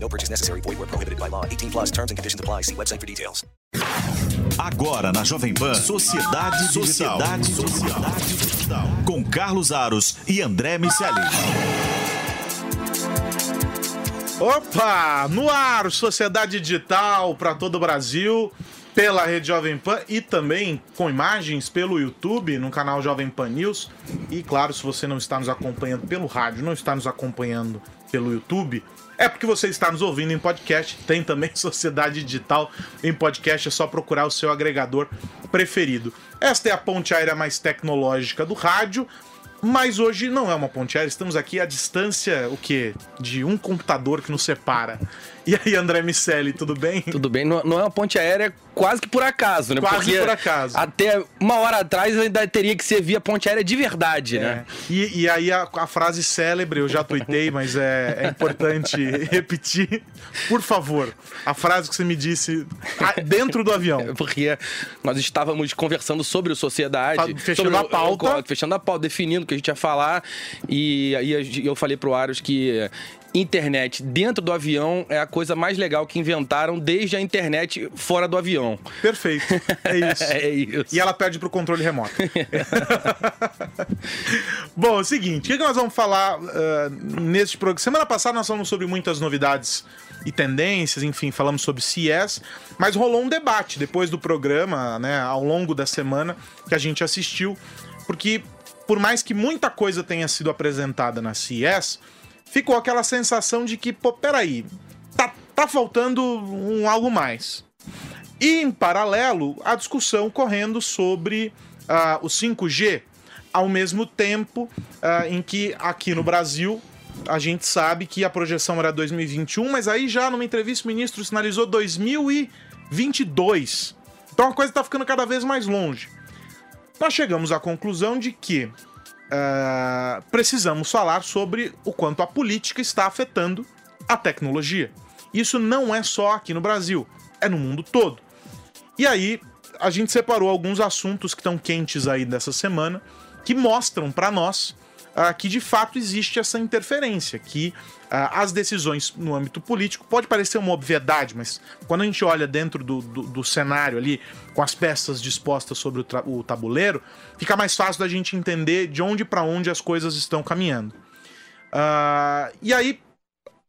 No purchase necessary. Void where prohibited by law. 18 plus terms and conditions apply. See website for details. Agora na Jovem Pan, Sociedade, Sociedade, Sociedade Digital. Com Carlos Aros e André Miceli. Opa! No ar, Sociedade Digital para todo o Brasil, pela Rede Jovem Pan e também com imagens pelo YouTube, no canal Jovem Pan News. E claro, se você não está nos acompanhando pelo rádio, não está nos acompanhando pelo YouTube, é porque você está nos ouvindo em podcast. Tem também Sociedade Digital em podcast, é só procurar o seu agregador preferido. Esta é a ponte aérea mais tecnológica do rádio. Mas hoje não é uma ponte aérea, estamos aqui à distância, o quê? De um computador que nos separa. E aí, André Miceli, tudo bem? Tudo bem, não, não é uma ponte aérea quase que por acaso, né? Quase Porque por acaso. Até uma hora atrás ainda teria que ser via ponte aérea de verdade, né? É. E, e aí a, a frase célebre, eu já tuitei, mas é, é importante repetir. Por favor, a frase que você me disse dentro do avião. Porque nós estávamos conversando sobre o sociedade. Fechando sobre a pauta. Fechando a pauta, definindo o que a gente ia falar. E aí eu falei pro Aros que internet dentro do avião é a coisa mais legal que inventaram desde a internet fora do avião. Perfeito. É isso. É isso. E ela pede pro controle remoto. Bom, é o seguinte, o que que nós vamos falar ah, neste programa? Semana passada nós falamos sobre muitas novidades e tendências, enfim, falamos sobre CES, mas rolou um debate depois do programa, né, ao longo da semana que a gente assistiu, porque por mais que muita coisa tenha sido apresentada na CES, ficou aquela sensação de que, pô, peraí, tá, tá faltando um algo mais. E, em paralelo, a discussão correndo sobre ah, o 5G, ao mesmo tempo ah, em que aqui no Brasil a gente sabe que a projeção era 2021, mas aí já numa entrevista o ministro sinalizou 2022. Então a coisa está ficando cada vez mais longe. Nós chegamos à conclusão de que ah, precisamos falar sobre o quanto a política está afetando a tecnologia. Isso não é só aqui no Brasil, é no mundo todo. E aí, a gente separou alguns assuntos que estão quentes aí dessa semana, que mostram para nós ah, que de fato existe essa interferência, que ah, as decisões no âmbito político pode parecer uma obviedade, mas quando a gente olha dentro do, do, do cenário ali, com as peças dispostas sobre o, o tabuleiro, fica mais fácil da gente entender de onde para onde as coisas estão caminhando. Ah, e aí,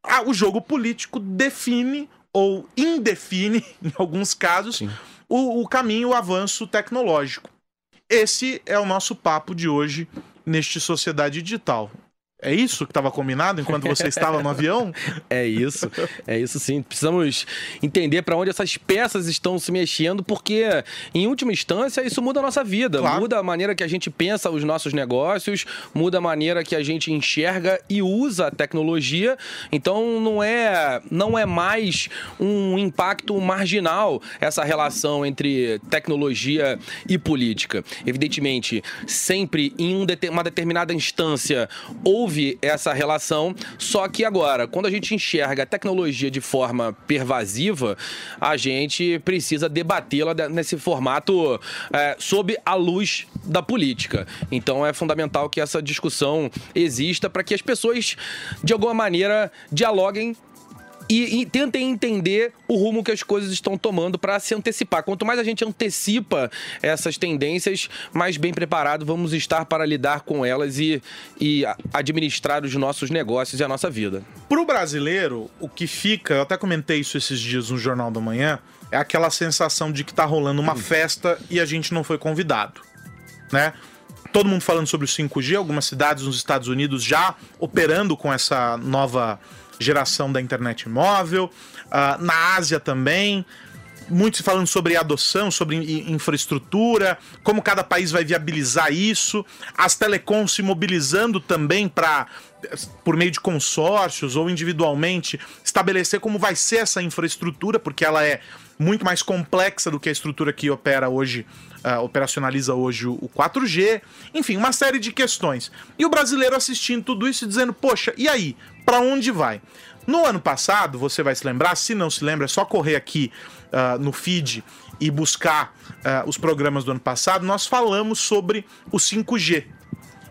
ah, o jogo político define ou indefine, em alguns casos, o, o caminho, o avanço tecnológico. Esse é o nosso papo de hoje neste Sociedade Digital. É isso que estava combinado enquanto você estava no avião? É isso, é isso sim. Precisamos entender para onde essas peças estão se mexendo, porque, em última instância, isso muda a nossa vida, Claro. muda a maneira que a gente pensa os nossos negócios, muda a maneira que a gente enxerga e usa a tecnologia. Então, não é, não é mais um impacto marginal essa relação entre tecnologia e política. Evidentemente, sempre em um uma determinada instância houve essa relação, só que agora, quando a gente enxerga a tecnologia de forma pervasiva, a gente precisa debatê-la de- nesse formato é, sob a luz da política. Então é fundamental que essa discussão exista para que as pessoas, de alguma maneira, dialoguem e, e tentem entender o rumo que as coisas estão tomando para se antecipar. Quanto mais a gente antecipa essas tendências, mais bem preparado vamos estar para lidar com elas e, e administrar os nossos negócios e a nossa vida. Pro brasileiro, o que fica, eu até comentei isso esses dias no Jornal da Manhã, é aquela sensação de que tá rolando uma festa e a gente não foi convidado, né? Todo mundo falando sobre o 5G, algumas cidades nos Estados Unidos já operando com essa nova geração da internet móvel, ah, na Ásia também, muitos falando sobre adoção, sobre infraestrutura, como cada país vai viabilizar isso, as telecoms se mobilizando também para, por meio de consórcios ou individualmente, estabelecer como vai ser essa infraestrutura, porque ela é muito mais complexa do que a estrutura que opera hoje, uh, operacionaliza hoje o, o 4G. Enfim, uma série de questões. E o brasileiro assistindo tudo isso e dizendo: poxa, e aí? Para onde vai? No ano passado, você vai se lembrar, se não se lembra, é só correr aqui uh, no feed e buscar uh, os programas do ano passado. Nós falamos sobre o 5G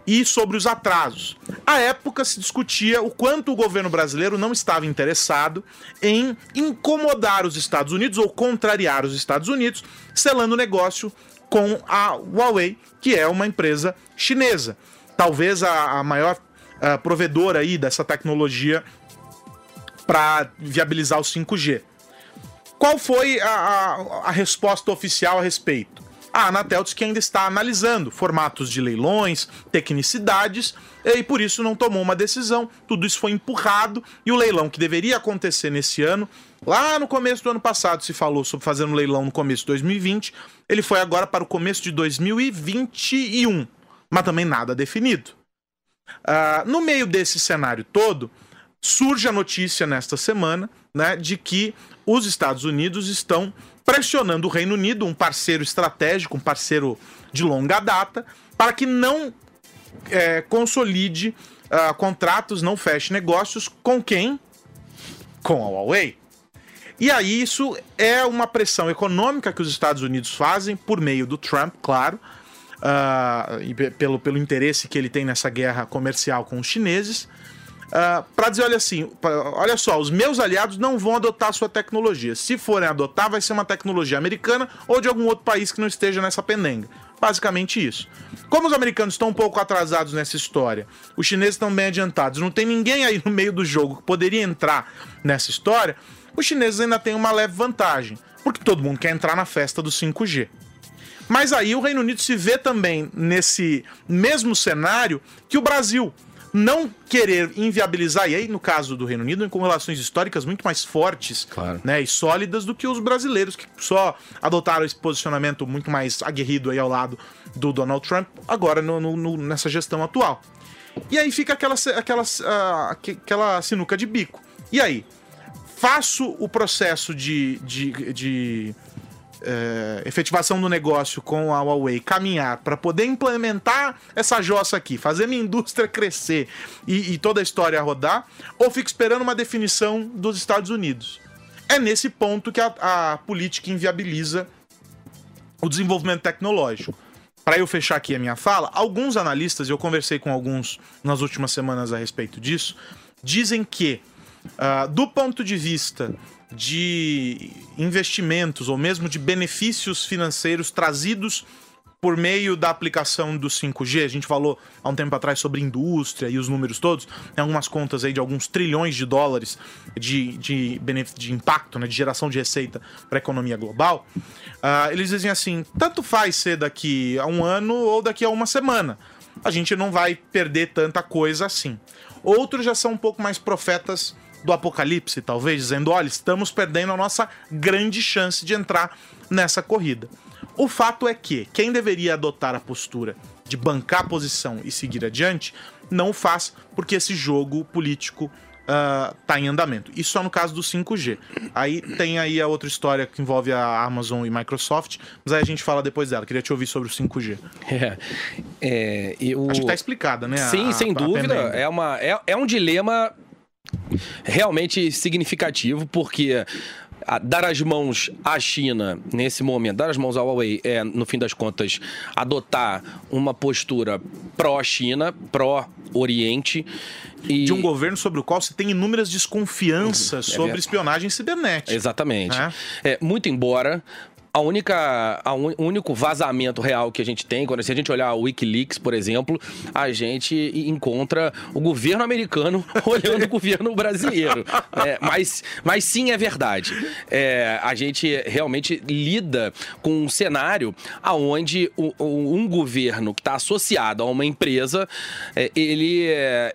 e sobre os atrasos. À época se discutia o quanto o governo brasileiro não estava interessado em incomodar os Estados Unidos ou contrariar os Estados Unidos, selando negócio com a Huawei, que é uma empresa chinesa. Talvez a, a maior uh, provedora aí dessa tecnologia para viabilizar o 5G. Qual foi a, a, a resposta oficial a respeito? A Anatel que ainda está analisando formatos de leilões, tecnicidades, e por isso não tomou uma decisão. Tudo isso foi empurrado e o leilão que deveria acontecer nesse ano, lá no começo do ano passado se falou sobre fazer um leilão no começo de 2020, ele foi agora para o começo de 2021, mas também nada definido. Uh, no meio desse cenário todo, surge a notícia nesta semana né, de que os Estados Unidos estão pressionando o Reino Unido, um parceiro estratégico, um parceiro de longa data, para que não é, consolide uh, contratos, não feche negócios com quem? Com a Huawei. E aí isso é uma pressão econômica que os Estados Unidos fazem por meio do Trump, claro, uh, e pelo, pelo interesse que ele tem nessa guerra comercial com os chineses, uh, ah, para dizer, olha assim, olha só, os meus aliados não vão adotar a sua tecnologia. Se forem adotar, vai ser uma tecnologia americana ou de algum outro país que não esteja nessa pendenga. Basicamente isso. Como os americanos estão um pouco atrasados nessa história, os chineses estão bem adiantados, não tem ninguém aí no meio do jogo que poderia entrar nessa história, os chineses ainda têm uma leve vantagem, porque todo mundo quer entrar na festa do 5G. Mas aí o Reino Unido se vê também nesse mesmo cenário que o Brasil não querer inviabilizar, e aí no caso do Reino Unido, com relações históricas muito mais fortes claro. né, e sólidas do que os brasileiros, que só adotaram esse posicionamento muito mais aguerrido aí ao lado do Donald Trump, agora no, no, nessa gestão atual. E aí fica aquela, aquela, uh, aquela sinuca de bico. E aí? Faço o processo de, de, de é, efetivação do negócio com a Huawei caminhar para poder implementar essa jossa aqui, fazer minha indústria crescer e, e toda a história rodar, ou fico esperando uma definição dos Estados Unidos? É nesse ponto que a, a política inviabiliza o desenvolvimento tecnológico. Para eu fechar aqui a minha fala, alguns analistas, e eu conversei com alguns nas últimas semanas a respeito disso, dizem que, uh, do ponto de vista de investimentos ou mesmo de benefícios financeiros trazidos por meio da aplicação do 5G. A gente falou há um tempo atrás sobre indústria e os números todos. Tem algumas contas aí de alguns trilhões de dólares de, de, de impacto, né, de geração de receita para a economia global. Uh, eles dizem assim: tanto faz ser daqui a um ano ou daqui a uma semana. A gente não vai perder tanta coisa assim. Outros já são um pouco mais profetas do apocalipse, talvez, dizendo: olha, estamos perdendo a nossa grande chance de entrar nessa corrida. O fato é que quem deveria adotar a postura de bancar a posição e seguir adiante não faz porque esse jogo político uh, tá em andamento. Isso só no caso do 5G. Aí tem aí a outra história que envolve a Amazon e Microsoft, mas aí a gente fala depois dela. Queria te ouvir sobre o 5G. É, é, eu... Acho que tá explicada, né? Sim, a, sem a, dúvida. é, uma, é, é um dilema realmente significativo, porque dar as mãos à China nesse momento, dar as mãos à Huawei é, no fim das contas, adotar uma postura pró-China, pró-Oriente. E... De um governo sobre o qual se tem inúmeras desconfianças é sobre espionagem cibernética. Exatamente. É? É, muito embora a única, a un, o único vazamento real que a gente tem, quando se a gente olhar o WikiLeaks, por exemplo, a gente encontra o governo americano olhando o governo brasileiro. É, mas, mas sim é verdade. É, a gente realmente lida com um cenário aonde um governo que está associado a uma empresa, é, ele,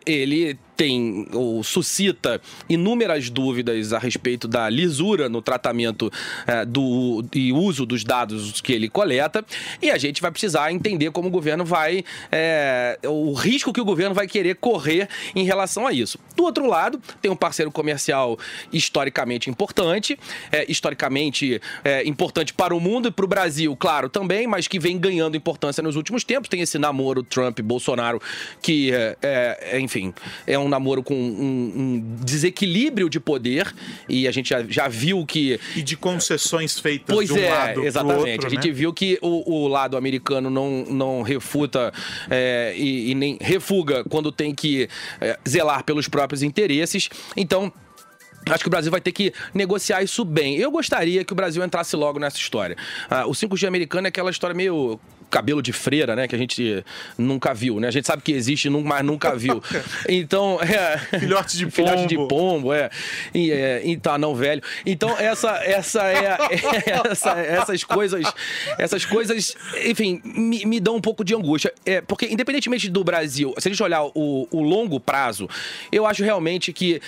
ele tem ou suscita inúmeras dúvidas a respeito da lisura no tratamento eh, do e uso dos dados que ele coleta e a gente vai precisar entender como o governo vai eh, o risco que o governo vai querer correr em relação a isso. Do outro lado, tem um parceiro comercial historicamente importante, eh, historicamente importante para o mundo e para o Brasil, claro, também, mas que vem ganhando importância nos últimos tempos. Tem esse namoro Trump-Bolsonaro que, enfim, é um namoro com um, um desequilíbrio de poder e a gente já, já viu que E de concessões feitas Pois de um é, lado exatamente. outro, a gente né? viu que o, o lado americano não, não refuta é, e, e nem refuga quando tem que é, zelar pelos próprios interesses. Então. Acho que o Brasil vai ter que negociar isso bem. Eu gostaria que o Brasil entrasse logo nessa história. Ah, o 5G americano é aquela história meio cabelo de freira, né? Que a gente nunca viu, né? A gente sabe que existe, mas nunca viu. Então, é... Filhote de Filhote de pombo. pombo, é. E, é, então, não, velho. Então, essa, essa é, essa- essas coisas, essas coisas, enfim, me, me dão um pouco de angústia. É, porque, independentemente do Brasil, se a gente olhar o, o longo prazo, eu acho realmente que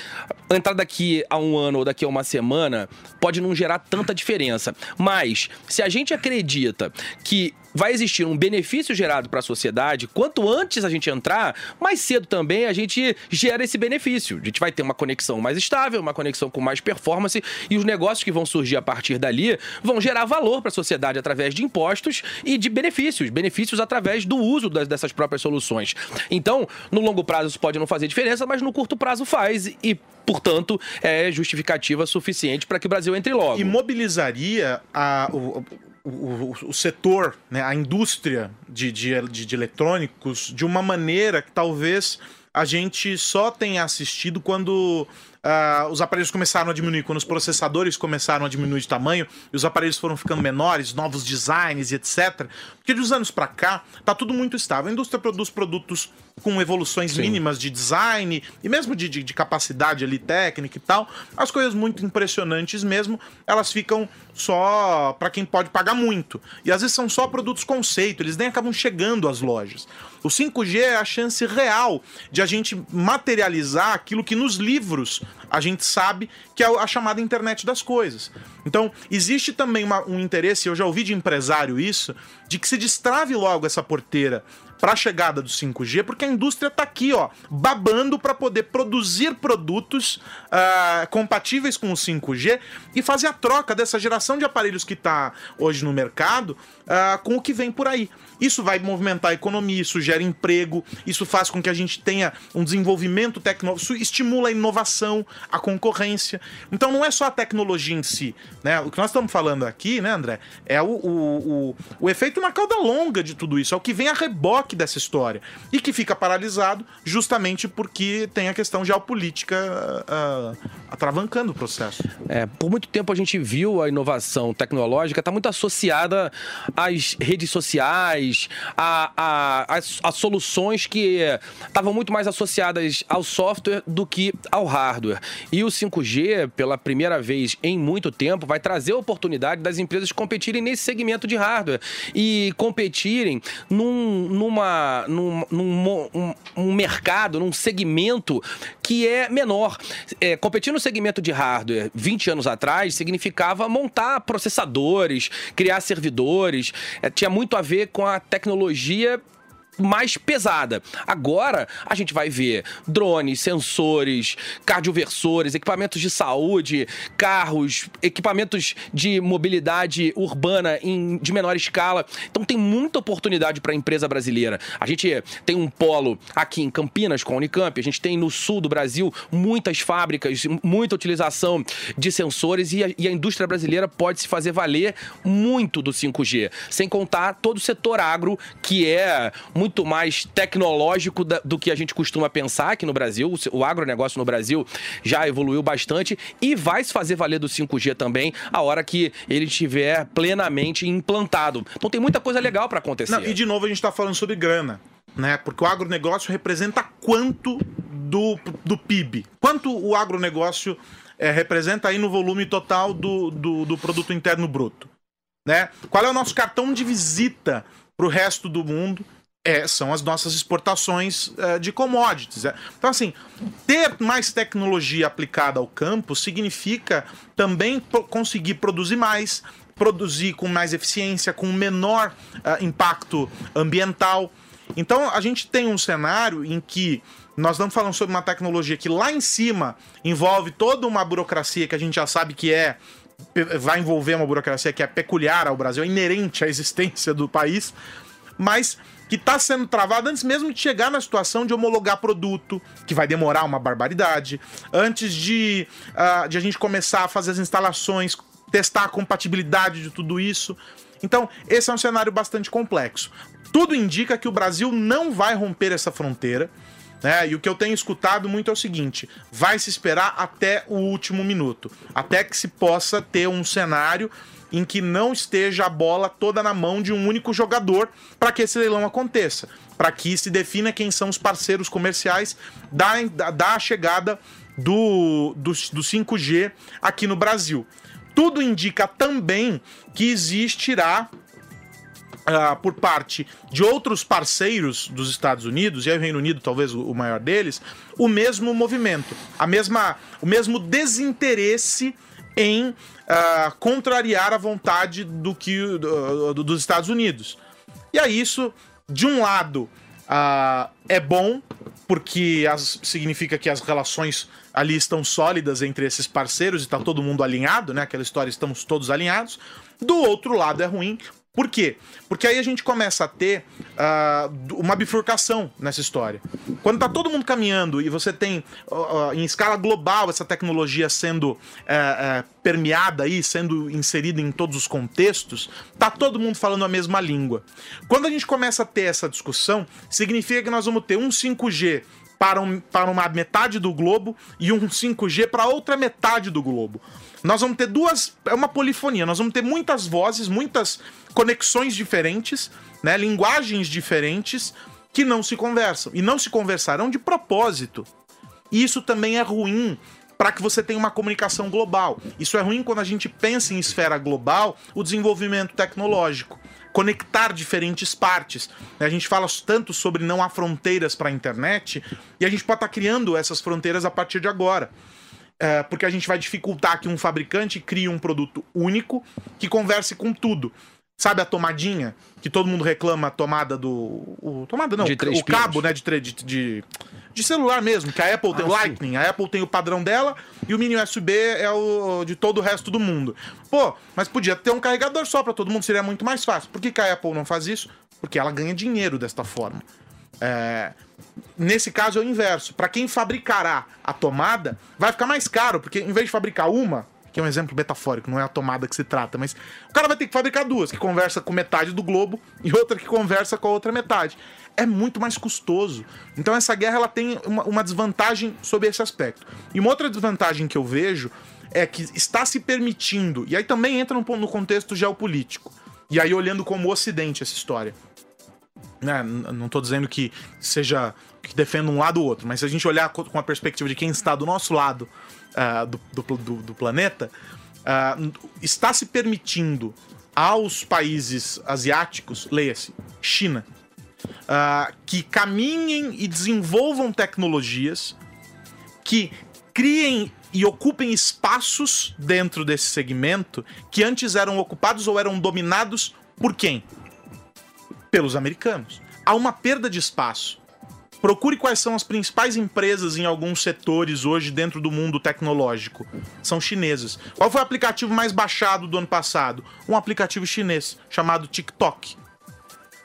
entrar daqui a um ano ou daqui a uma semana pode não gerar tanta diferença. Mas, se a gente acredita que vai existir um benefício gerado para a sociedade, quanto antes a gente entrar, mais cedo também a gente gera esse benefício. A gente vai ter uma conexão mais estável, uma conexão com mais performance e os negócios que vão surgir a partir dali vão gerar valor para a sociedade através de impostos e de benefícios, benefícios através do uso das- dessas próprias soluções. Então, no longo prazo isso pode não fazer diferença, mas no curto prazo faz e Portanto, é justificativa suficiente para que o Brasil entre logo. E mobilizaria a- o, o- o- o setor, né, a indústria de, de, de- de eletrônicos de uma maneira que talvez a gente só tenha assistido quando ah, os aparelhos começaram a diminuir, quando os processadores começaram a diminuir de tamanho e os aparelhos foram ficando menores, novos designs e etc. Porque de uns anos pra cá, tá tudo muito estável. A indústria produz produtos com evoluções mínimas de design e mesmo de, de- de capacidade ali técnica e tal. As coisas muito impressionantes mesmo, elas ficam só pra quem pode pagar muito. E às vezes são só produtos conceito, eles nem acabam chegando às lojas. O 5G é a chance real de a gente materializar aquilo que nos livros a gente sabe que é a chamada internet das coisas. Então, existe também uma- um interesse, eu já ouvi de empresário isso, de que se destrave logo essa porteira para a chegada do 5G, porque a indústria tá aqui, ó, babando para poder produzir produtos ah, compatíveis com o 5G e fazer a troca dessa geração de aparelhos que tá hoje no mercado ah, com o que vem por aí. Isso vai movimentar a economia, isso gera emprego, isso faz com que a gente tenha um desenvolvimento tecnológico, isso estimula a inovação, a concorrência. Então não é só a tecnologia em si, né? O que nós estamos falando aqui, né, André, é o, o, o, o efeito na cauda longa de tudo isso, é o que vem a reboque dessa história e que fica paralisado justamente porque tem a questão geopolítica ah, atravancando o processo. É, por muito tempo a gente viu a inovação tecnológica está muito associada às redes sociais, a, a, as- a soluções que estavam muito mais associadas ao software do que ao hardware. E o 5G, pela primeira vez em muito tempo, vai trazer a oportunidade das empresas competirem nesse segmento de hardware e competirem num, numa, num, num um, um mercado, num segmento que é menor. É, competir no segmento de hardware 20 anos atrás significava montar processadores, criar servidores, é, tinha muito a ver com a tecnologia mais pesada. Agora a gente vai ver drones, sensores, cardioversores, equipamentos de saúde, carros, equipamentos de mobilidade urbana em, de menor escala. Então tem muita oportunidade para a empresa brasileira. A gente tem um polo aqui em Campinas com a Unicamp, a gente tem no sul do Brasil muitas fábricas, muita utilização de sensores e a, e a indústria brasileira pode se fazer valer muito do 5G, sem contar todo o setor agro que é muito mais tecnológico da- do que a gente costuma pensar aqui no Brasil. O, o agronegócio no Brasil já evoluiu bastante e vai se fazer valer do 5G também a hora que ele estiver plenamente implantado. Então tem muita coisa legal para acontecer. Não, e de novo a gente tá falando sobre grana, né? Porque o agronegócio representa quanto do, do PIB? Quanto o agronegócio é, representa aí no volume total do, do, do produto interno bruto? Né? Qual é o nosso cartão de visita pro resto do mundo? É, são as nossas exportações é, de commodities. É. Então, assim, ter mais tecnologia aplicada ao campo significa também conseguir produzir mais, produzir com mais eficiência, com menor uh, impacto ambiental. Então, a gente tem um cenário em que nós estamos falando sobre uma tecnologia que lá em cima envolve toda uma burocracia que a gente já sabe que é vai envolver uma burocracia que é peculiar ao Brasil, é inerente à existência do país, mas que está sendo travado antes mesmo de chegar na situação de homologar produto, que vai demorar uma barbaridade, antes de, uh, de a gente começar a fazer as instalações, testar a compatibilidade de tudo isso. Então, esse é um cenário bastante complexo. Tudo indica que o Brasil não vai romper essa fronteira. Né? E o que eu tenho escutado muito é o seguinte: vai se esperar até o último minuto, até que se possa ter um cenário em que não esteja a bola toda na mão de um único jogador para que esse leilão aconteça, para que se defina quem são os parceiros comerciais da, da chegada do, do, do 5G aqui no Brasil. Tudo indica também que existirá Uh, por parte de outros parceiros dos Estados Unidos, e aí o Reino Unido talvez o maior deles, o mesmo movimento, a mesma, o mesmo desinteresse em uh, contrariar a vontade do que do, do, dos Estados Unidos. E aí isso, de um lado, uh, é bom porque as, significa que as relações ali estão sólidas entre esses parceiros e está todo mundo alinhado, né? Aquela história estamos todos alinhados. Do outro lado é ruim por quê? Porque aí a gente começa a ter uh, uma bifurcação nessa história. Quando tá todo mundo caminhando e você tem uh, uh, em escala global essa tecnologia sendo eh, eh, permeada aí, sendo inserida em todos os contextos, tá todo mundo falando a mesma língua. Quando a gente começa a ter essa discussão, significa que nós vamos ter um 5G para, um, para uma metade do globo e um 5G para outra metade do globo. Nós vamos ter duas. É uma polifonia, nós vamos ter muitas vozes, muitas conexões diferentes, né? Linguagens diferentes que não se conversam. E não se conversarão de propósito. E isso também é ruim para que você tenha uma comunicação global. Isso é ruim quando a gente pensa em esfera global, o desenvolvimento tecnológico conectar diferentes partes. A gente fala tanto sobre não há fronteiras para a internet e a gente pode estar tá criando essas fronteiras a partir de agora. É, porque a gente vai dificultar que um fabricante crie um produto único que converse com tudo. Sabe a tomadinha? Que todo mundo reclama a tomada do. O, tomada não, o, o cabo, né? De, de, de, de, celular mesmo, que a Apple ah, tem o Lightning. A Apple tem o padrão dela e o mini USB é o de todo o resto do mundo. Pô, mas podia ter um carregador só para todo mundo, seria muito mais fácil. Por que, que a Apple não faz isso? Porque ela ganha dinheiro desta forma. É, nesse caso é o inverso. Para quem fabricará a tomada, vai ficar mais caro, porque em vez de fabricar uma, que é um exemplo metafórico, não é a tomada que se trata, mas o cara vai ter que fabricar duas, que conversa com metade do globo e outra que conversa com a outra metade. É muito mais custoso. Então essa guerra ela tem uma, uma desvantagem sobre esse aspecto. E uma outra desvantagem que eu vejo é que está se permitindo, e aí também entra no, no contexto geopolítico, e aí olhando como Ocidente essa história. Né? Não estou dizendo que seja que defenda um lado ou outro, mas se a gente olhar com a perspectiva de quem está do nosso lado uh, do, do, do, do, planeta, uh, está se permitindo aos países asiáticos, leia-se, China, uh, que caminhem e desenvolvam tecnologias que criem e ocupem espaços dentro desse segmento que antes eram ocupados ou eram dominados por quem? Pelos americanos. Há uma perda de espaço. Procure quais são as principais empresas em alguns setores hoje dentro do mundo tecnológico. São chinesas. Qual foi o aplicativo mais baixado do ano passado? Um aplicativo chinês chamado TikTok.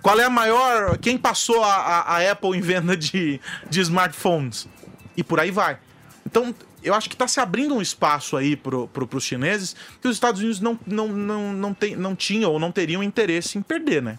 Qual é a maior. Quem passou a, a, a Apple em venda de, de smartphones? E por aí vai. Então, eu acho que está se abrindo um espaço aí para pro, os chineses que os Estados Unidos não, não, não, não, tem, não tinham ou não teriam interesse em perder, né?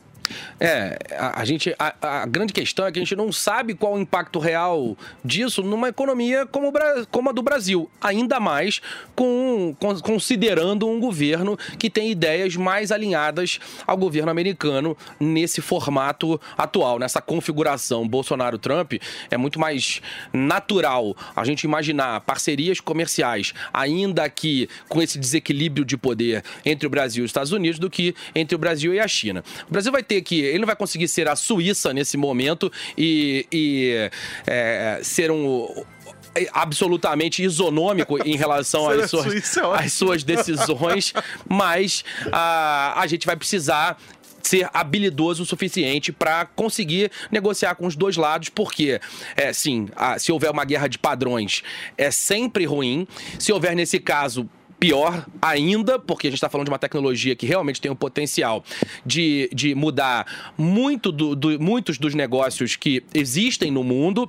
É, a, a gente. A, a, grande questão é que a gente não sabe qual o impacto real disso numa economia como, como a do Brasil. Ainda mais com, considerando um governo que tem ideias mais alinhadas ao governo americano nesse formato atual, nessa configuração Bolsonaro-Trump. É muito mais natural a gente imaginar parcerias comerciais, ainda que com esse desequilíbrio de poder entre o Brasil e os Estados Unidos, do que entre o Brasil e a China. O Brasil vai ter ter que. Ele não vai conseguir ser a Suíça nesse momento e, e é, ser um absolutamente isonômico em relação a às suas, é às suas decisões, mas a, a gente vai precisar ser habilidoso o suficiente para conseguir negociar com os dois lados, porque, é, sim, a- se houver uma guerra de padrões, é sempre ruim. Se houver, nesse caso, pior ainda, porque a gente está falando de uma tecnologia que realmente tem o potencial de, de mudar muito do- do- muitos dos negócios que existem no mundo.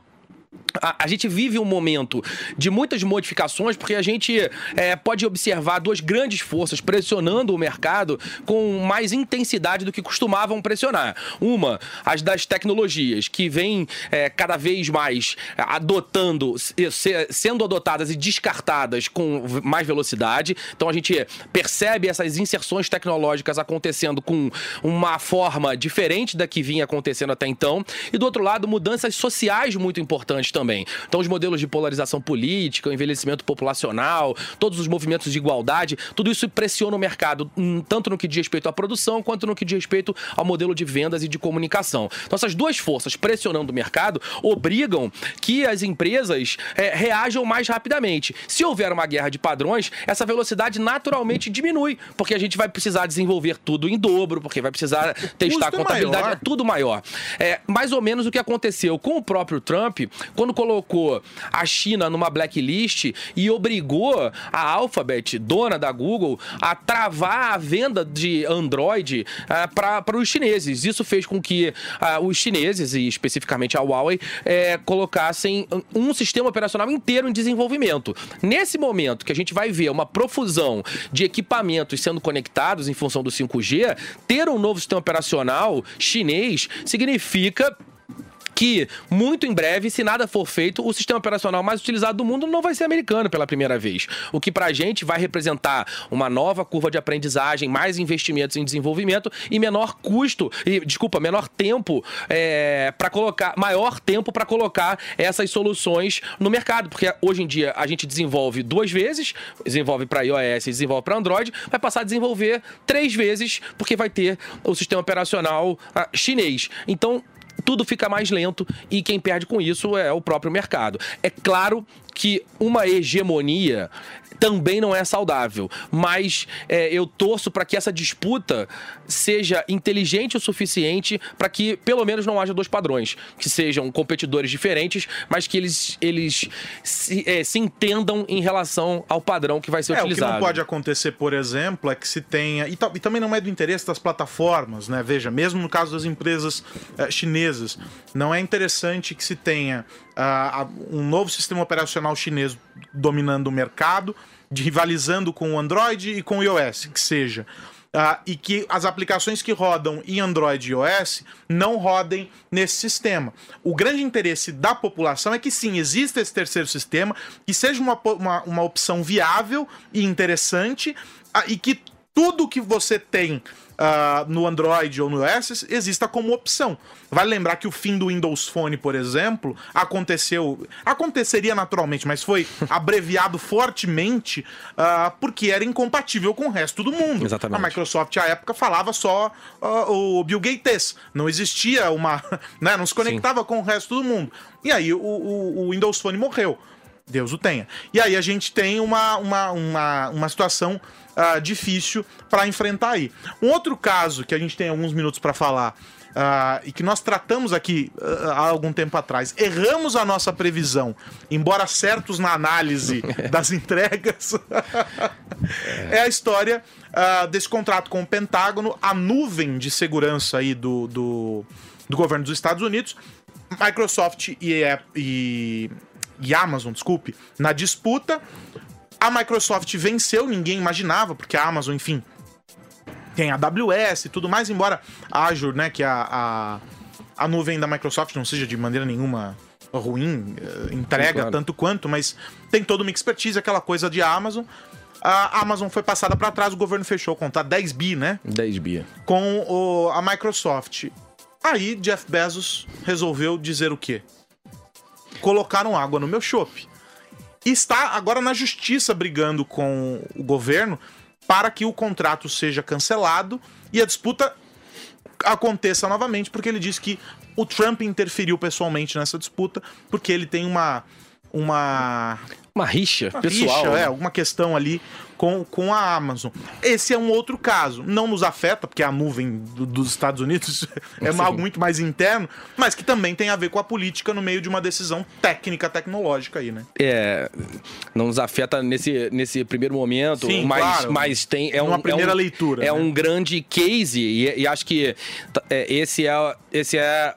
A, a gente vive um momento de muitas modificações, porque a gente é, pode observar duas grandes forças pressionando o mercado com mais intensidade do que costumavam pressionar. Uma, as das tecnologias, que vêm é, cada vez mais adotando, se- se- sendo adotadas e descartadas com mais velocidade. Então a gente percebe essas inserções tecnológicas acontecendo com uma forma diferente da que vinha acontecendo até então. E do outro lado, mudanças sociais muito importantes também. Então, os modelos de polarização política, o envelhecimento populacional, todos os movimentos de igualdade, tudo isso pressiona o mercado, hum, tanto no que diz respeito à produção, quanto no que diz respeito ao modelo de vendas e de comunicação. Então, essas duas forças pressionando o mercado obrigam que as empresas eh, reajam mais rapidamente. Se houver uma guerra de padrões, essa velocidade naturalmente diminui, porque a gente vai precisar desenvolver tudo em dobro, porque vai precisar testar a é contabilidade, maior. é tudo maior. É mais ou menos o que aconteceu com o próprio Trump, quando colocou a China numa blacklist e obrigou a Alphabet, dona da Google, a travar a venda de Android para os chineses. Isso fez com que ah, os chineses, e especificamente a Huawei, eh, colocassem um sistema operacional inteiro em desenvolvimento. Nesse momento que a gente vai ver uma profusão de equipamentos sendo conectados em função do 5G, ter um novo sistema operacional chinês significa que muito em breve, se nada for feito, o sistema operacional mais utilizado do mundo não vai ser americano pela primeira vez. O que pra gente vai representar uma nova curva de aprendizagem, mais investimentos em desenvolvimento e menor custo, e desculpa, menor tempo é, para colocar, maior tempo para colocar essas soluções no mercado, porque hoje em dia a gente desenvolve duas vezes, desenvolve para iOS desenvolve para Android, vai passar a desenvolver três vezes, porque vai ter o sistema operacional ah, chinês. Então tudo fica mais lento e quem perde com isso é o próprio mercado. É claro que uma hegemonia também não é saudável, mas é, eu torço para que essa disputa seja inteligente o suficiente para que pelo menos não haja dois padrões, que sejam competidores diferentes, mas que eles, eles se, é, se entendam em relação ao padrão que vai ser É, o que utilizado. não pode acontecer, por exemplo, é que se tenha. E, e também não é do interesse das plataformas, né? Veja, mesmo no caso das empresas eh, chinesas, não é interessante que se tenha a- um novo sistema operacional chinês dominando o mercado, rivalizando com o Android e com o iOS, que seja. Ah, e que as aplicações que rodam em Android e iOS não rodem nesse sistema. O grande interesse da população é que sim, exista esse terceiro sistema, que seja uma, uma, uma opção viável e interessante, ah, e que tudo que você tem ah, no Android ou no iOS exista como opção. Vale lembrar que o fim do Windows Phone, por exemplo, aconteceu. Aconteceria naturalmente, mas foi abreviado fortemente ah, porque era incompatível com o resto do mundo. Exatamente. A Microsoft, à época, falava só ah, o Bill Gates. Não existia uma. Né, não se conectava com o resto do mundo. E aí o, o- o Windows Phone morreu. Deus o tenha. E aí a gente tem uma, uma, uma, uma situação ah, difícil para enfrentar aí. Um outro caso que a gente tem alguns minutos para falar. ah, e que nós tratamos aqui ah, há algum tempo atrás, erramos a nossa previsão, embora certos na análise das entregas, é a história ah, desse contrato com o Pentágono, a nuvem de segurança aí do, do, do governo dos Estados Unidos, Microsoft e, e, e Amazon, desculpe, na disputa. A Microsoft venceu, ninguém imaginava, porque a Amazon, enfim, tem a AWS e tudo mais, embora a Azure, né, que é a, a, a nuvem da Microsoft não seja de maneira nenhuma ruim, eh, entrega claro. tanto quanto, mas tem toda uma expertise, aquela coisa de Amazon. A Amazon foi passada para trás, o governo fechou o contrato, 10 bi, né? 10 bi. com o- a Microsoft. Aí Jeff Bezos resolveu dizer o quê? Colocaram água no meu chopp. E está agora na justiça brigando com o governo para que o contrato seja cancelado e a disputa aconteça novamente, porque ele diz que o Trump interferiu pessoalmente nessa disputa, porque ele tem uma. Uma Uma rixa uma pessoal. rixa, né? é, alguma questão ali com, com a Amazon. Esse é um outro caso. Não nos afeta, porque a nuvem do- dos Estados Unidos é Sim. algo muito mais interno, mas que também tem a ver com a política no meio de uma decisão técnica, tecnológica aí, né? É, não nos afeta nesse, nesse primeiro momento, Sim, mas, claro. mas tem é Numa um, primeira é um, leitura, É né? um grande case e, e acho que é, esse é esse é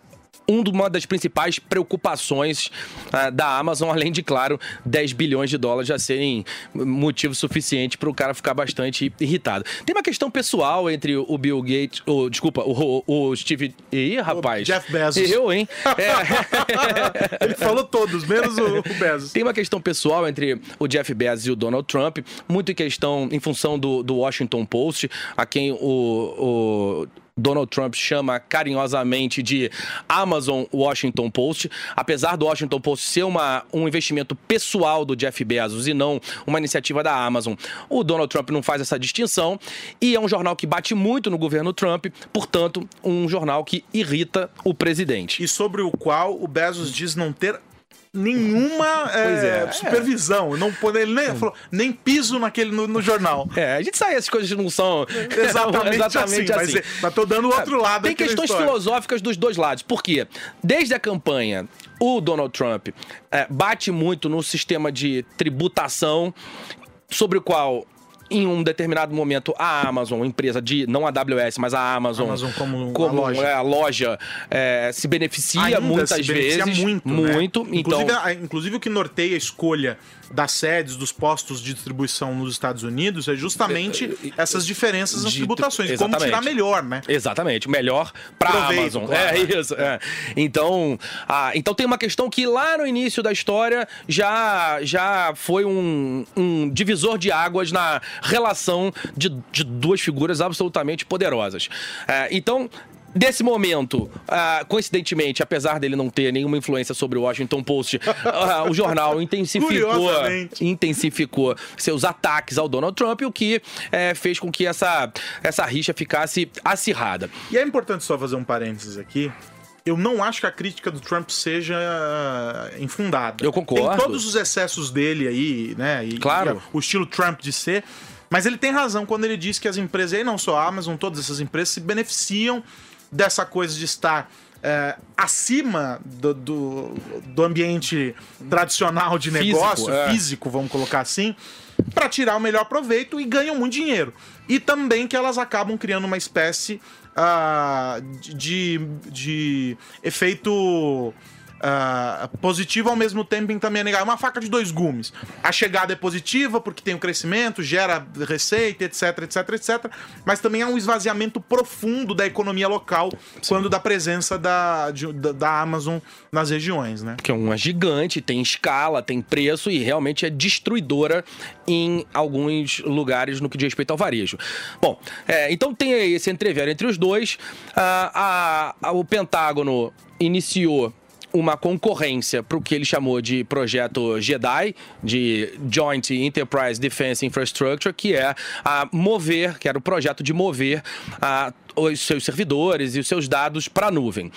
um uma das principais preocupações ah, da Amazon, além de, claro, 10 bilhões de dólares já serem motivo suficiente para o cara ficar bastante irritado. Tem uma questão pessoal entre o Bill Gates, o, desculpa, o, o Steve. Ih, rapaz. Jeff Bezos. Eu, hein? É. Ele falou todos, menos o, o Bezos. Tem uma questão pessoal entre o Jeff Bezos e o Donald Trump, muito em questão em função do, do Washington Post, a quem o, o Donald Trump chama carinhosamente de Amazon Washington Post. Apesar do Washington Post ser uma, um investimento pessoal do Jeff Bezos e não uma iniciativa da Amazon, o Donald Trump não faz essa distinção. E é um jornal que bate muito no governo Trump, portanto, um jornal que irrita o presidente. E sobre o qual o Bezos diz não ter nenhuma Pois é, é. supervisão. Não, pode- ele nem, falou, nem piso naquele, no, no jornal. É, a gente sabe essas coisas não são Exatamente, assim, Mas, é- mas tô dando o outro lado Tem questões história. filosóficas dos dois lados. Por quê? Desde a campanha, o Donald Trump é, bate muito no sistema de tributação sobre o qual. Em um determinado momento, a Amazon, empresa de não a AWS, mas a Amazon, Amazon como a loja. é, a loja é, se beneficia Ainda muitas se beneficia vezes. muito, né? muito. Então, Inclusive, a- inclusive o que norteia a escolha das sedes, dos postos de distribuição nos Estados Unidos é justamente essas diferenças nas de- tributações. Como exatamente. tirar melhor, né? Exatamente, melhor para a Amazon. claro. É isso. é. Então, ah, então tem uma questão que lá no início da história já, já foi um, um divisor de águas na relação de, de duas figuras absolutamente poderosas. É, então. Desse momento, ah, coincidentemente, apesar dele não ter nenhuma influência sobre o Washington Post, ah, o jornal intensificou, intensificou seus ataques ao Donald Trump, o que eh, fez com que essa, essa rixa ficasse acirrada. E é importante só fazer um parênteses aqui. Eu não acho que a crítica do Trump seja infundada. Eu concordo. Tem todos os excessos dele aí, né? E, Claro. e o estilo Trump de ser. Mas ele tem razão quando ele diz que as empresas, e não só a Amazon, todas essas empresas se beneficiam dessa coisa de estar é, acima do, do, do ambiente tradicional de Físico, negócio, é. físico, vamos colocar assim, para tirar o melhor proveito e ganham muito dinheiro. E também que elas acabam criando uma espécie ah, de, de efeito ah, positivo ao mesmo tempo em também é negativo. É uma faca de dois gumes. A chegada é positiva porque tem o crescimento, gera receita, etc, etc, etc. Mas também há um esvaziamento profundo da economia local quando da presença da, de- da, da Amazon nas regiões, né? Que é uma gigante, tem escala, tem preço e realmente é destruidora em alguns lugares no que diz respeito ao varejo. Bom, é, então tem aí esse entrever entre os dois. Ah, a- a- o Pentágono iniciou uma concorrência para o que ele chamou de projeto JEDI, de Joint Enterprise Defense Infrastructure, que é a mover, que era o projeto de mover a os seus servidores e os seus dados para a nuvem.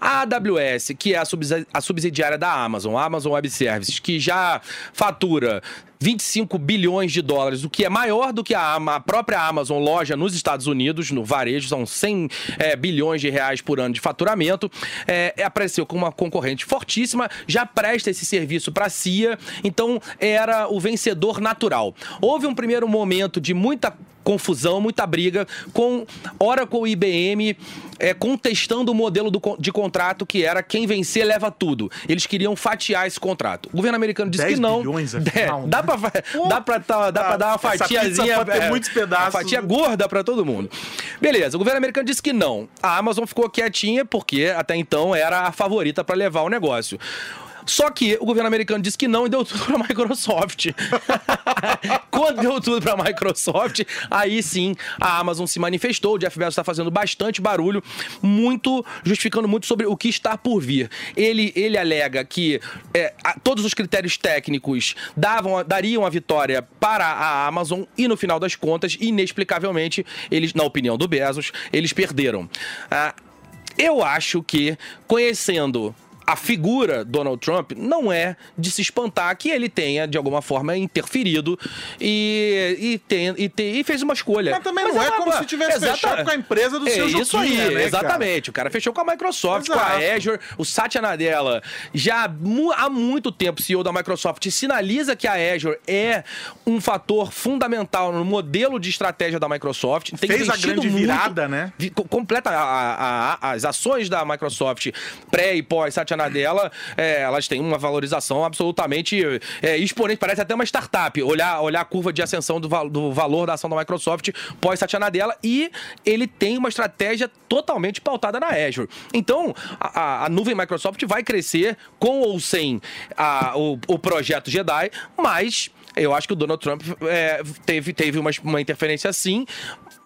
A AWS, que é a, subsi- a subsidiária da Amazon, Amazon Web Services, que já fatura 25 bilhões de dólares, o que é maior do que a, a própria Amazon loja nos Estados Unidos, no varejo, são 100 eh, bilhões de reais por ano de faturamento, eh, apareceu como uma concorrente fortíssima, já presta esse serviço para a CIA, então era o vencedor natural. Houve um primeiro momento de muita confusão, muita briga com Oracle e IBM é, contestando o modelo do de contrato que era quem vencer leva tudo. Eles queriam fatiar esse contrato. O governo americano disse 10 que não. bilhões, É, afinal, dá né? pra, dá pra, tá- dá pra dar uma fatiazinha. pode ter é, muitos pedaços. Uma fatia gorda pra todo mundo. Beleza, o governo americano disse que não. A Amazon ficou quietinha porque até então era a favorita pra levar o negócio. Só que o governo americano disse que não e deu tudo pra Microsoft. Quando deu tudo pra Microsoft, aí sim a Amazon se manifestou. O Jeff Bezos está fazendo bastante barulho, muito justificando muito sobre o que está por vir. Ele, ele alega que é, a- todos os critérios técnicos davam, dariam a vitória para a Amazon e no final das contas, inexplicavelmente, eles, na opinião do Bezos, eles perderam. Ah, eu acho que, conhecendo a figura Donald Trump, não é de se espantar que ele tenha, de alguma forma, interferido e, e, tem, e, tem- e fez uma escolha. Mas também não é como se tivesse fechado com a empresa do é seu isso aí, né, cara? exatamente. O cara fechou com a Microsoft, com a Exato. Azure, o Satya Nadella. Já há muito tempo, o CEO da Microsoft sinaliza que a Azure é um fator fundamental no modelo de estratégia da Microsoft. Tem Fez a grande muito- virada, né? completa a- a- a- as ações da Microsoft pré e pós Satya Nadella, é, elas têm uma valorização absolutamente é, exponente, parece até uma startup. Olhar, olhar a curva de ascensão do, do valor da ação da Microsoft pós Satya Nadella e ele tem uma estratégia totalmente pautada na Azure. Então, a, a- a nuvem Microsoft vai crescer com ou sem a- o, o projeto Jedi, mas eu acho que o Donald Trump é, teve, teve uma, uma interferência sim.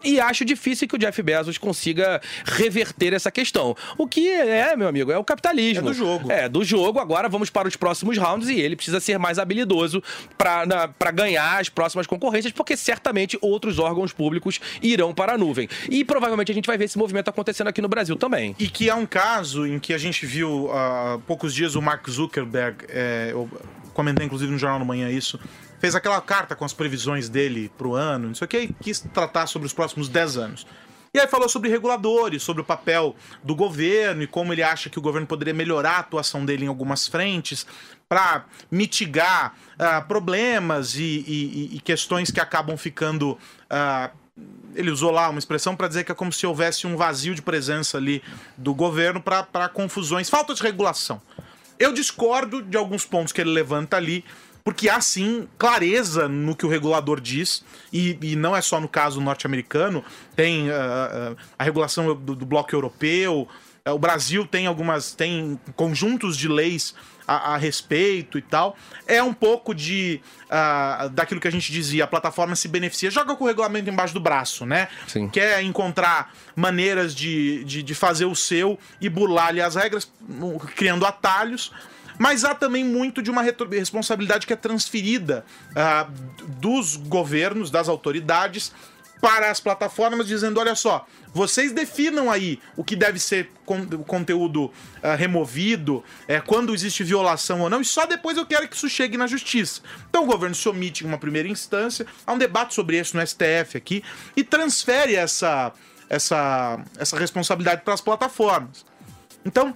E acho difícil que o Jeff Bezos consiga reverter essa questão. O que é, meu amigo, é o capitalismo. É do jogo. É, do jogo. Agora vamos para os próximos rounds e ele precisa ser mais habilidoso para ganhar as próximas concorrências, porque certamente outros órgãos públicos irão para a nuvem. E provavelmente a gente vai ver esse movimento acontecendo aqui no Brasil também. E que é um caso em que a gente viu há poucos dias o Mark Zuckerberg, é, eu comentei inclusive no Jornal da Manhã isso, fez aquela carta com as previsões dele pro ano, não sei o que, e quis tratar sobre os próximos 10 anos. E aí falou sobre reguladores, sobre o papel do governo e como ele acha que o governo poderia melhorar a atuação dele em algumas frentes para mitigar ah, problemas e, e- e questões que acabam ficando ah, ele usou lá uma expressão para dizer que é como se houvesse um vazio de presença ali do governo para confusões, falta de regulação. Eu discordo de alguns pontos que ele levanta ali, porque há sim clareza no que o regulador diz, e, e não é só no caso norte-americano, tem ah, ah, a regulação do, do bloco europeu, ah, o Brasil tem algumas, tem conjuntos de leis a, a respeito e tal. É um pouco de ah, daquilo que a gente dizia, a plataforma se beneficia, joga com o regulamento embaixo do braço, né? Sim. Quer encontrar maneiras de, de, de fazer o seu e burlar ali as regras, criando atalhos. Mas há também muito de uma responsabilidade que é transferida ah, dos governos, das autoridades, para as plataformas, dizendo: olha só, vocês definam aí o que deve ser con conteúdo ah, removido, é, quando existe violação ou não, e só depois eu quero que isso chegue na justiça. Então o governo se omite em uma primeira instância, há um debate sobre isso no STF aqui, e transfere essa, essa, essa responsabilidade para as plataformas. Então,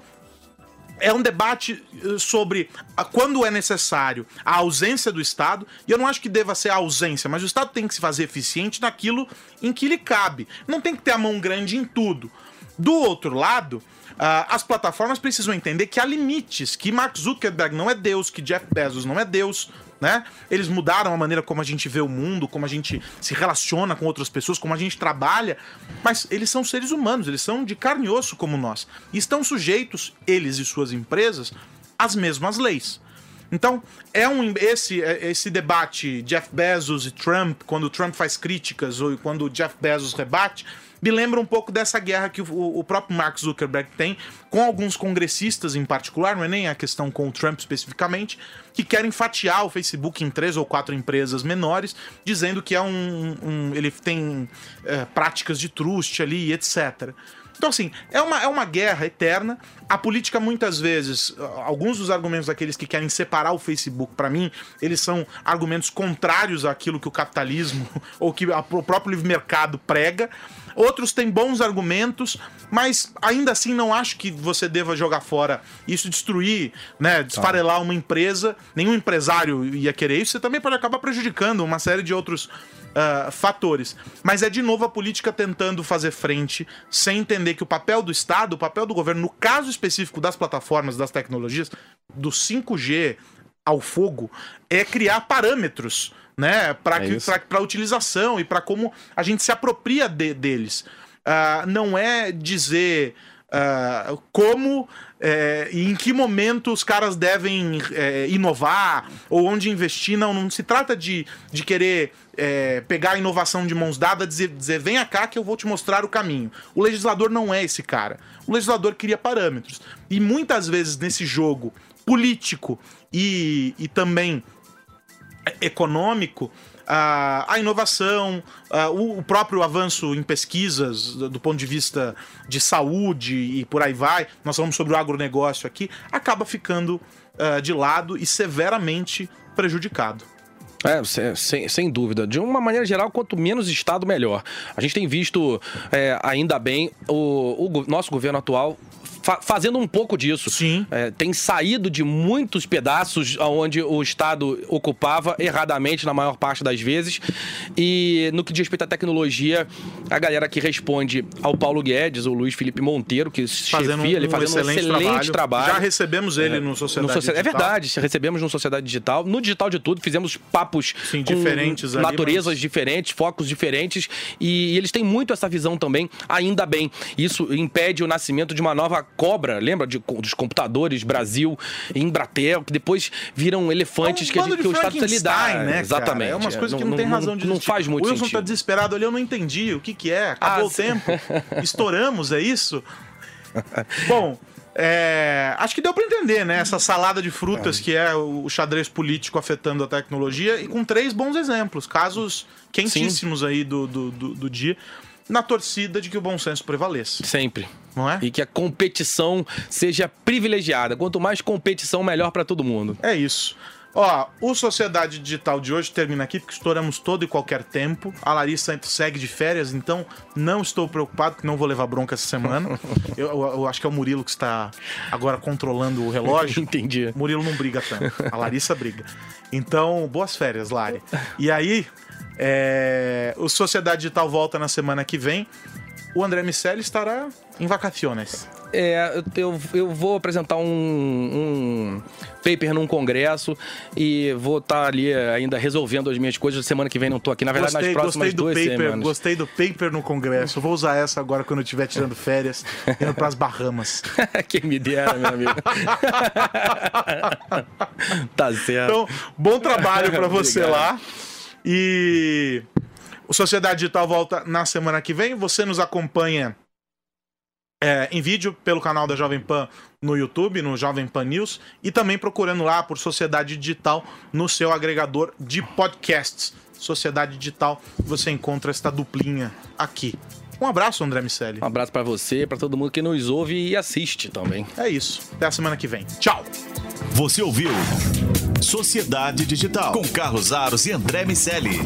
é um debate eh, sobre a- quando é necessário a ausência do Estado, e eu não acho que deva ser a ausência, mas o Estado tem que se fazer eficiente naquilo em que lhe cabe. Não tem que ter a mão grande em tudo. Do outro lado, ah, as plataformas precisam entender que há limites, que Mark Zuckerberg não é Deus, que Jeff Bezos não é Deus, né? Eles mudaram a maneira como a gente vê o mundo, como a gente se relaciona com outras pessoas, como a gente trabalha, mas eles são seres humanos, eles são de carne e osso como nós. E estão sujeitos, eles e suas empresas, às mesmas leis. Então, é um esse é- esse debate Jeff Bezos e Trump, quando o Trump faz críticas ou quando o Jeff Bezos rebate, me lembra um pouco dessa guerra que o, o próprio Mark Zuckerberg tem com alguns congressistas em particular, não é nem a questão com o Trump especificamente, que querem fatiar o Facebook em três ou quatro empresas menores, dizendo que é um, um- ele tem é, práticas de truste ali, etc. Então, assim, é uma, é uma guerra eterna. A política, muitas vezes, alguns dos argumentos daqueles que querem separar o Facebook, pra mim, eles são argumentos contrários àquilo que o capitalismo ou que o próprio livre mercado prega. Outros têm bons argumentos, mas ainda assim não acho que você deva jogar fora isso, destruir, né, desfarelar uma empresa. Nenhum empresário ia querer isso. Você também pode acabar prejudicando uma série de outros ah, fatores. Mas é de novo a política tentando fazer frente, sem entender que o papel do Estado, o papel do governo, no caso específico das plataformas, das tecnologias, do 5G ao fogo, é criar parâmetros, né, para É para utilização e para como a gente se apropria de- deles. Ah, não é dizer ah, como é, e em que momento os caras devem é, inovar ou onde investir. Não, não se trata de, de querer é, pegar a inovação de mãos dadas e dizer, dizer venha cá que eu vou te mostrar o caminho. O legislador não é esse cara. O legislador cria parâmetros. E muitas vezes nesse jogo político e, e também econômico, a, a inovação, o, próprio avanço em pesquisas do, do ponto de vista de saúde e por aí vai, nós falamos sobre o agronegócio aqui, acaba ficando ah, de lado e severamente prejudicado. É, sem, sem, dúvida. De uma maneira geral, quanto menos Estado, melhor. A gente tem visto, é, ainda bem, o, o nosso governo atual fa- fazendo um pouco disso. Sim. É, tem saído de muitos pedaços onde o Estado ocupava erradamente na maior parte das vezes. E no que diz respeito à tecnologia, a galera que responde ao Paulo Guedes, o Luiz Felipe Monteiro, que Fazendo chefia, um, ele fazendo excelente, um excelente trabalho. Já recebemos ele no Sociedade, No Sociedade- Digital. É verdade, recebemos no Sociedade Digital. No Digital de Tudo, fizemos papos Sim, com diferentes ali, naturezas mas- diferentes, focos diferentes. E eles têm muito essa visão também, ainda bem. Isso impede o nascimento de uma nova cobra, lembra de, dos computadores Brasil e Embratel, que depois viram elefantes que, a É um bando gente, que o Estado precisa lidar. Frankenstein, né, cara? Exatamente. É umas coisas que não, tem razão de Não faz muito O Wilson sentido. tá desesperado ali, eu não entendi o que que é. Acabou Ah, o tempo. Estouramos, é isso? Bom, é, acho que deu pra entender, né? Essa salada de frutas que é o xadrez político afetando a tecnologia e com três bons exemplos, casos quentíssimos aí do, do, do, do dia, na torcida de que o bom senso prevaleça, Sempre. não é? E que a competição seja privilegiada. Quanto mais competição, melhor para todo mundo. É isso. Ó, o Sociedade Digital de hoje termina aqui porque estouramos todo e qualquer tempo. A Larissa segue de férias, então não estou preocupado que não vou levar bronca essa semana. eu, eu- eu acho que é o Murilo que está agora controlando o relógio. Entendi. Murilo não briga tanto. A Larissa briga. Então, boas férias, Lari. E aí, é, o Sociedade Digital volta na semana que vem. O André Miceli estará em vacaciones. É, eu, eu vou apresentar um, um paper num congresso e vou estar ali ainda resolvendo as minhas coisas. Semana que vem não tô aqui. Na verdade, Gostei, nas próximas gostei do duas paper, semanas. gostei do paper no congresso. Vou usar essa agora quando eu estiver tirando férias, indo pras Bahamas. Quem me dera, meu amigo. tá certo. Então, bom trabalho pra você lá. E o Sociedade Digital volta na semana que vem. Você nos acompanha é, em vídeo pelo canal da Jovem Pan no YouTube, no Jovem Pan News, e também procurando lá por Sociedade Digital no seu agregador de podcasts. Sociedade Digital, você encontra esta duplinha aqui. Um abraço, André Miceli. Um abraço pra você, pra todo mundo que nos ouve e assiste também. É isso. Até a semana que vem. Tchau! Você ouviu Sociedade Digital com Carlos Aros e André Miceli.